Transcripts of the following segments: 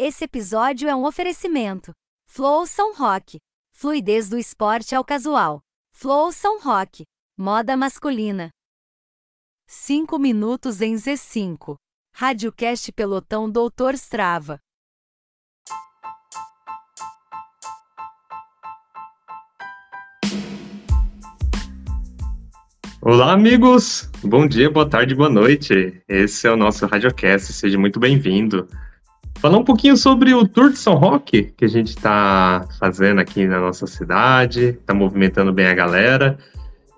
Esse episódio é um oferecimento. Flow São Rock. Fluidez do esporte ao casual. Flow São Rock. Moda masculina. 5 minutos em Z5. Radiocast Pelotão Doutor Strava. Olá, amigos! Bom dia, boa tarde, boa noite. Esse é o nosso Radiocast, seja muito bem-vindo. Falar um pouquinho sobre o Tour de São Roque que a gente está fazendo aqui na nossa cidade, está movimentando bem a galera.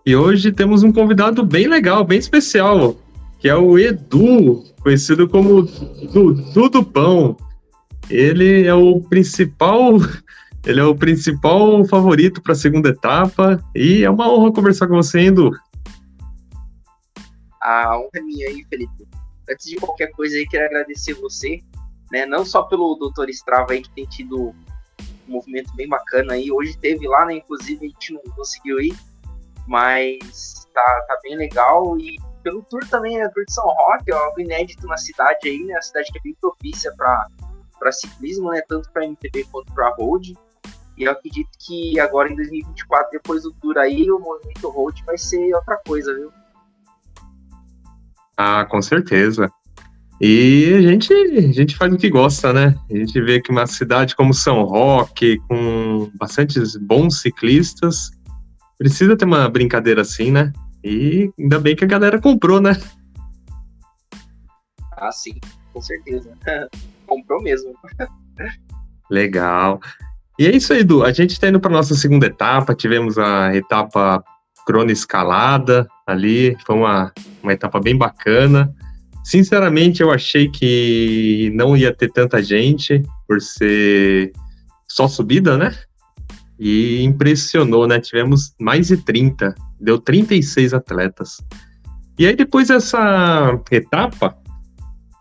E hoje temos um convidado bem legal, bem especial, que é o Edu, conhecido como Dudu do Pão. Ele é o principal, ele é o principal favorito para a segunda etapa e é uma honra conversar com você, Edu. A honra é minha aí, Felipe. Antes de qualquer coisa aí, quero agradecer você, né? Não só pelo Doutor Strava aí, que tem tido um movimento bem bacana aí. Hoje teve lá, né? Inclusive, a gente não conseguiu ir, mas tá, tá bem legal. E pelo tour também, né? Tour de São Roque, algo inédito na cidade aí, né? A cidade que é bem propícia para ciclismo, né? Tanto para MTB quanto para road. E eu acredito que agora em 2024, depois do tour aí, o movimento road vai ser outra coisa, viu? Ah, com certeza. E a gente, a gente faz o que gosta, né? A gente vê que uma cidade como São Roque, com bastantes bons ciclistas, precisa ter uma brincadeira assim, né? E ainda bem que a galera comprou, né? Ah, sim, com certeza. comprou mesmo. Legal. E é isso aí, Edu. A gente está indo para nossa segunda etapa. Tivemos a etapa crono escalada ali. Foi uma, uma etapa bem bacana. Sinceramente, eu achei que não ia ter tanta gente por ser só subida, né? E impressionou, né? Tivemos mais de 30, deu 36 atletas. E aí, depois dessa etapa,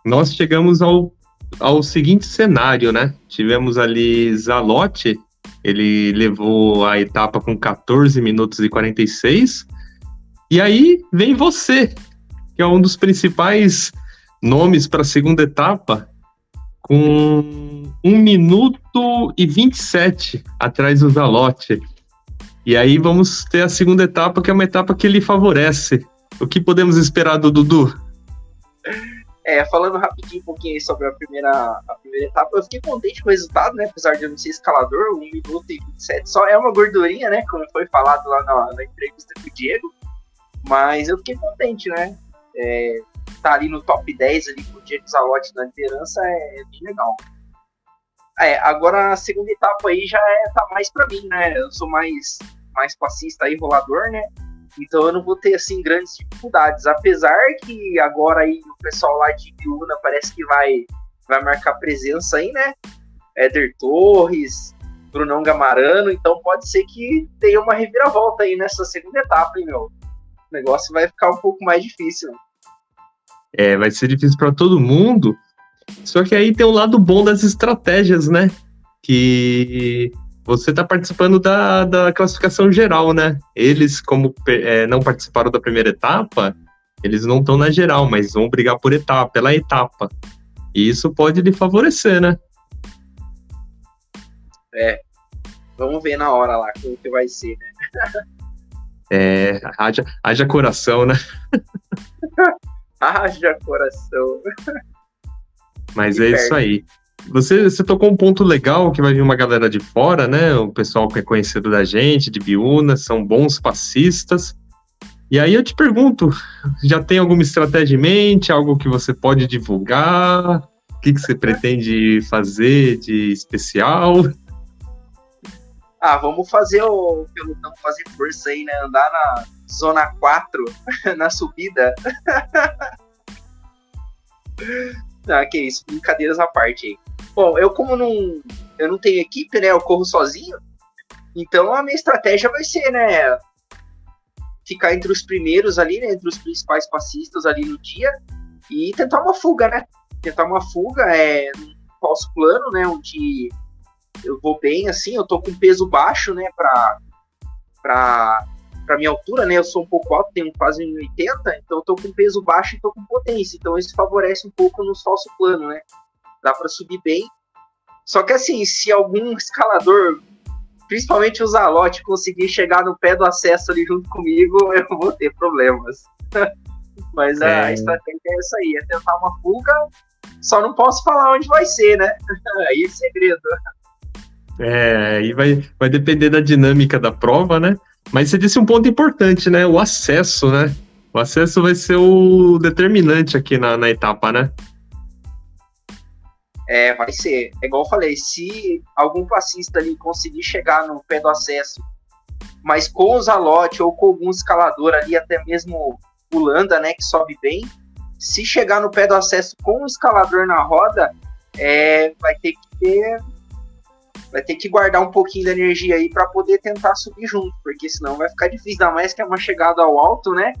nós chegamos ao, ao seguinte cenário, né? Tivemos ali Zalote, ele levou a etapa com 14 minutos e 46. E aí vem você, que é um dos principais nomes para a segunda etapa, com 1 minuto e 27 atrás do Zalote. E aí vamos ter a segunda etapa, que é uma etapa que ele favorece. O que podemos esperar do Dudu? É, falando rapidinho um pouquinho sobre a primeira, a primeira etapa, eu fiquei contente com o resultado, né? Apesar de eu não ser escalador, 1 minuto e 27 só é uma gordurinha, né? Como foi falado lá na, na entrevista com o Diego. Mas eu fiquei contente, né? É, tá ali no top 10 ali com o Diego Zalotti na liderança é, é bem legal. É, agora a segunda etapa aí já é, tá mais para mim, né? Eu sou mais, mais passista aí, rolador, né? Então eu não vou ter assim grandes dificuldades. Apesar que agora aí o pessoal lá de Biúna parece que vai, vai marcar presença aí, né? Éder Torres, Brunão Gamarano, então pode ser que tenha uma reviravolta aí nessa segunda etapa, hein, meu? O negócio vai ficar um pouco mais difícil. É, vai ser difícil para todo mundo. Só que aí tem um lado bom das estratégias, né? Que você está participando da, da classificação geral, né? Eles, como é, não participaram da primeira etapa, eles não estão na geral, mas vão brigar por etapa, pela etapa. E isso pode lhe favorecer, né? É. Vamos ver na hora lá como que vai ser, né? é, haja, haja coração, né? haja coração. Mas é isso aí. Você, você tocou um ponto legal que vai vir uma galera de fora, né? O pessoal que é conhecido da gente, de Biúna, são bons passistas. E aí eu te pergunto, já tem alguma estratégia em mente, algo que você pode divulgar? O que, que você pretende fazer de especial? Ah, vamos fazer o pelotão fazer força aí, né? Andar na zona 4, na subida. Ah, que isso, brincadeiras à parte aí. Bom, eu como não, eu não tenho equipe, né? Eu corro sozinho. Então a minha estratégia vai ser, né? Ficar entre os primeiros ali, né? Entre os principais passistas ali no dia e tentar uma fuga, né? Tentar uma fuga é um falso plano, né? Onde eu vou bem, assim, eu tô com peso baixo, né? Pra, pra para minha altura, né? Eu sou um pouco alto, tenho quase 1,80, então eu tô com peso baixo e tô com potência. Então isso favorece um pouco no falso plano, né? Dá para subir bem Só que assim, se algum escalador, principalmente o Zalote, conseguir chegar no pé do acesso ali junto comigo, eu vou ter problemas. Mas é. a estratégia é essa aí, é tentar uma fuga, só não posso falar onde vai ser, né? aí é segredo. É, aí vai, vai depender da dinâmica da prova, né? Mas você disse um ponto importante, né? O acesso, né? O acesso vai ser o determinante aqui na, na etapa, né? É, vai ser. É igual eu falei, se algum passista ali conseguir chegar no pé do acesso, mas com o Zalote ou com algum escalador ali, até mesmo o Landa, né, que sobe bem, se chegar no pé do acesso com o escalador na roda, é, vai ter que ter vai ter que guardar um pouquinho da energia aí para poder tentar subir junto, porque senão vai ficar difícil, ainda mais que é uma chegada ao alto, né?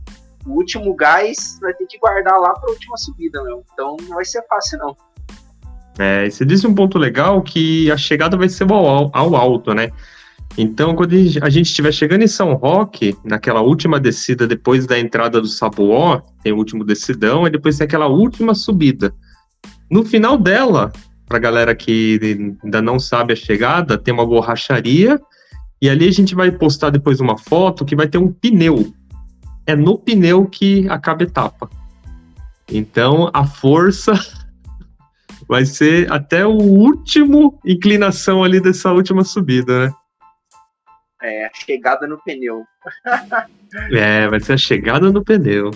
O último gás vai ter que guardar lá para a última subida, meu. Então não vai ser fácil não. É, você disse um ponto legal que a chegada vai ser ao, ao alto, né? Então, quando a gente estiver chegando em São Roque, naquela última descida depois da entrada do Sabuó, tem o último decidão, e depois tem aquela última subida. No final dela, para a galera que ainda não sabe a chegada, tem uma borracharia e ali a gente vai postar depois uma foto que vai ter um pneu. É no pneu que acaba a etapa. Então a força vai ser até o último inclinação ali dessa última subida, né? É, a chegada no pneu. é, vai ser a chegada no pneu.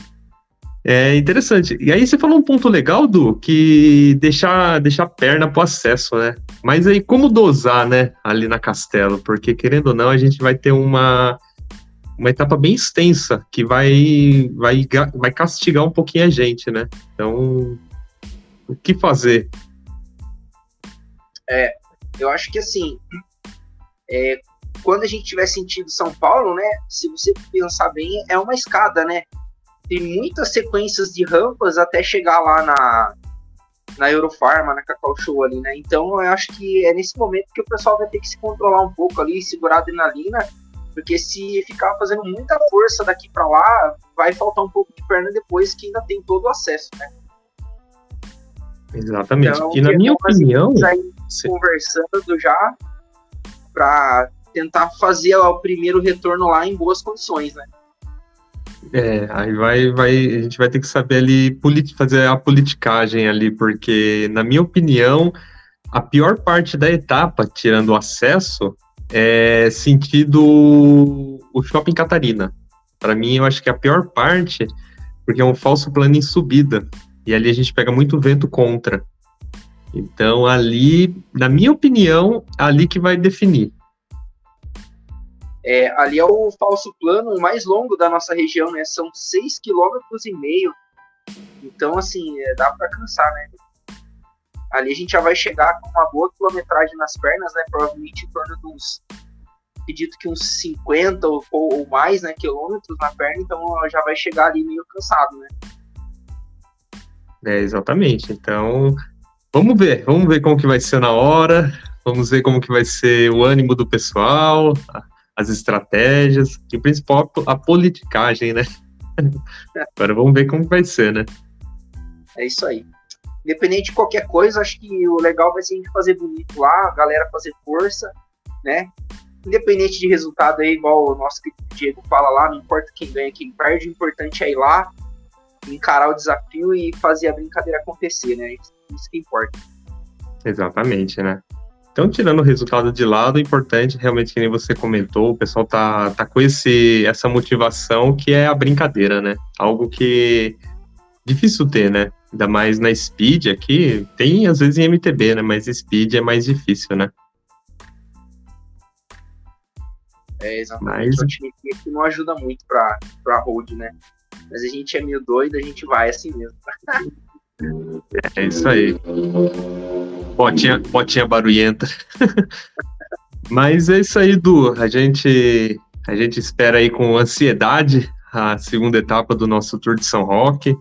É interessante. E aí você falou um ponto legal, do que deixar, deixar a perna pro acesso, né? Mas aí como dosar, né, ali na Castelo? Porque querendo ou não, a gente vai ter uma, uma etapa bem extensa que vai, vai, vai castigar um pouquinho a gente, né? Então, o que fazer? É, eu acho que assim, é, quando a gente tiver sentido São Paulo, né? Se você pensar bem, é uma escada, né? Tem muitas sequências de rampas até chegar lá na, na Eurofarma, na Cacau Show ali, né? Então eu acho que é nesse momento que o pessoal vai ter que se controlar um pouco ali, segurar a adrenalina, porque se ficar fazendo muita força daqui para lá, vai faltar um pouco de perna depois que ainda tem todo o acesso, né? Exatamente. Então, e na minha opinião, você... conversando já para tentar fazer o primeiro retorno lá em boas condições, né? É, aí vai, vai, a gente vai ter que saber ali fazer a politicagem ali, porque, na minha opinião, a pior parte da etapa, tirando o acesso, é sentido o shopping Catarina. Para mim, eu acho que é a pior parte, porque é um falso plano em subida. E ali a gente pega muito vento contra. Então, ali, na minha opinião, ali que vai definir. É, ali é o falso plano mais longo da nossa região, né? São 6,5 km e meio. Então, assim, é, dá para cansar, né? Ali a gente já vai chegar com uma boa quilometragem nas pernas, né? Provavelmente em torno de uns, acredito que uns 50 ou, ou mais, né? Quilômetros na perna, então já vai chegar ali meio cansado, né? É, exatamente. Então, vamos ver, vamos ver como que vai ser na hora, vamos ver como que vai ser o ânimo do pessoal, as estratégias, e principal a politicagem, né? Agora vamos ver como vai ser, né? É isso aí. Independente de qualquer coisa, acho que o legal vai ser a gente fazer bonito lá, a galera fazer força, né? Independente de resultado aí, igual o nosso Diego fala lá, não importa quem ganha, quem perde, o importante é ir lá, encarar o desafio e fazer a brincadeira acontecer, né? Isso, isso que importa. Exatamente, né? Então, tirando o resultado de lado, o importante, realmente, que nem você comentou, o pessoal tá, tá com esse, essa motivação que é a brincadeira, né? Algo que difícil ter, né? Ainda mais na Speed aqui, tem às vezes em MTB, né? Mas Speed é mais difícil, né? É, exatamente. Mas... O time aqui não ajuda muito pra, pra road, né? Mas a gente é meio doido, a gente vai assim mesmo. é isso aí. Botinha, botinha barulhenta. Mas é isso aí, Du. A gente, a gente espera aí com ansiedade a segunda etapa do nosso Tour de São Roque.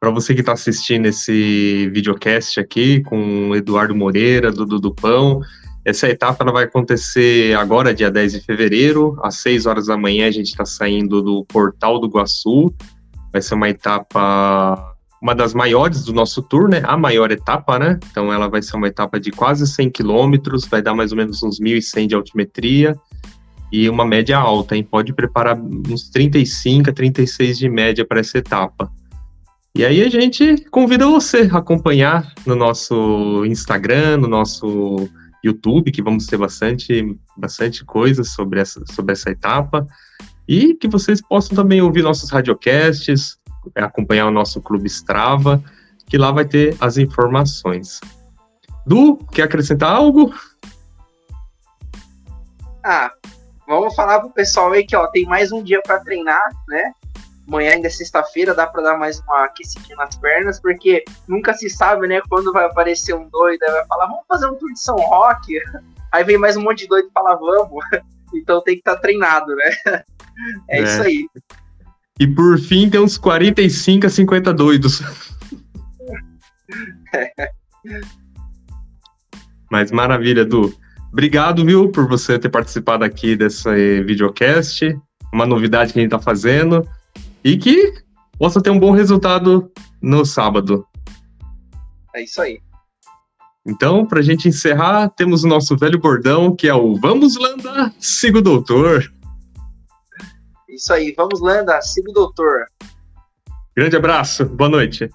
Para você que está assistindo esse videocast aqui com Eduardo Moreira, do Dudu Pão, essa etapa ela vai acontecer agora, dia 10 de fevereiro, às 6 horas da manhã. A gente está saindo do Portal do Guaçu. Vai ser uma etapa uma das maiores do nosso tour, né? A maior etapa, né? Então ela vai ser uma etapa de quase 100 quilômetros, vai dar mais ou menos uns 1.100 de altimetria e uma média alta, hein? Pode preparar uns 35 a 36 de média para essa etapa. E aí a gente convida você a acompanhar no nosso Instagram, no nosso YouTube, que vamos ter bastante, bastante coisa sobre essa, sobre essa etapa. E que vocês possam também ouvir nossos radiocasts, acompanhar o nosso Clube Strava, que lá vai ter as informações. Du, quer acrescentar algo? Ah, vamos falar pro pessoal aí que ó, tem mais um dia para treinar, né? Amanhã ainda é sexta-feira, dá para dar mais uma aquecidinha nas pernas, porque nunca se sabe, né, quando vai aparecer um doido, aí vai falar, vamos fazer um tour de São Roque. Aí vem mais um monte de doido e fala, vamos. Então tem que estar tá treinado, né? É, é, isso aí. E por fim tem uns 45 a 50 doidos. Mas maravilha, Du. Obrigado, viu, por você ter participado aqui desse videocast. Uma novidade que a gente está fazendo. E que possa ter um bom resultado no sábado. É isso aí. Então, para a gente encerrar, temos o nosso velho bordão, que é o Vamos Landa, siga o doutor. Isso aí, vamos Landa, siga o doutor. Grande abraço, boa noite.